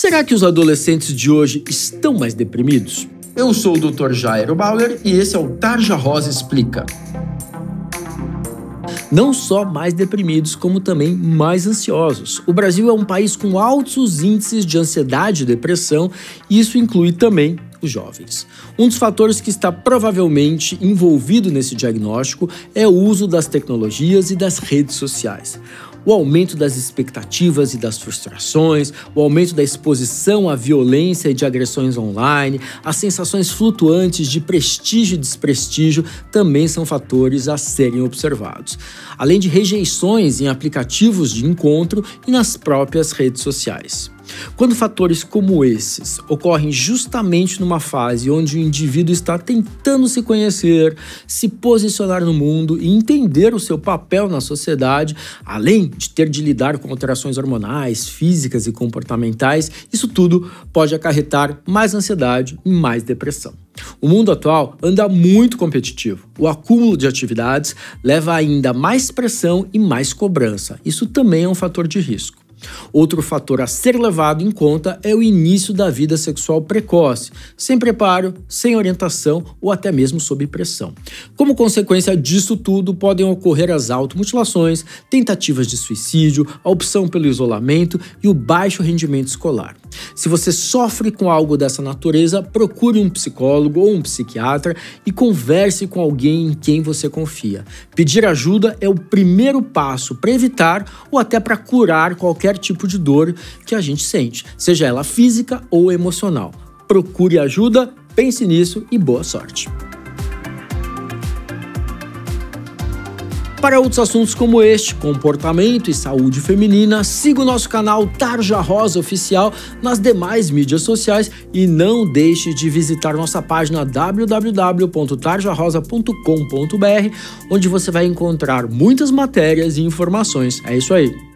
Será que os adolescentes de hoje estão mais deprimidos? Eu sou o Dr. Jairo Bauer e esse é o Tarja Rosa Explica. Não só mais deprimidos, como também mais ansiosos. O Brasil é um país com altos índices de ansiedade e depressão, e isso inclui também os jovens. Um dos fatores que está provavelmente envolvido nesse diagnóstico é o uso das tecnologias e das redes sociais o aumento das expectativas e das frustrações, o aumento da exposição à violência e de agressões online, as sensações flutuantes de prestígio e desprestígio também são fatores a serem observados, além de rejeições em aplicativos de encontro e nas próprias redes sociais. Quando fatores como esses ocorrem justamente numa fase onde o indivíduo está tentando se conhecer, se posicionar no mundo e entender o seu papel na sociedade, além de ter de lidar com alterações hormonais, físicas e comportamentais, isso tudo pode acarretar mais ansiedade e mais depressão. O mundo atual anda muito competitivo. O acúmulo de atividades leva ainda mais pressão e mais cobrança. Isso também é um fator de risco. Outro fator a ser levado em conta é o início da vida sexual precoce, sem preparo, sem orientação ou até mesmo sob pressão. Como consequência disso tudo, podem ocorrer as automutilações, tentativas de suicídio, a opção pelo isolamento e o baixo rendimento escolar. Se você sofre com algo dessa natureza, procure um psicólogo ou um psiquiatra e converse com alguém em quem você confia. Pedir ajuda é o primeiro passo para evitar ou até para curar qualquer tipo de dor que a gente sente, seja ela física ou emocional. Procure ajuda, pense nisso e boa sorte. Para outros assuntos como este, comportamento e saúde feminina, siga o nosso canal Tarja Rosa Oficial nas demais mídias sociais e não deixe de visitar nossa página www.tarjarosa.com.br, onde você vai encontrar muitas matérias e informações. É isso aí.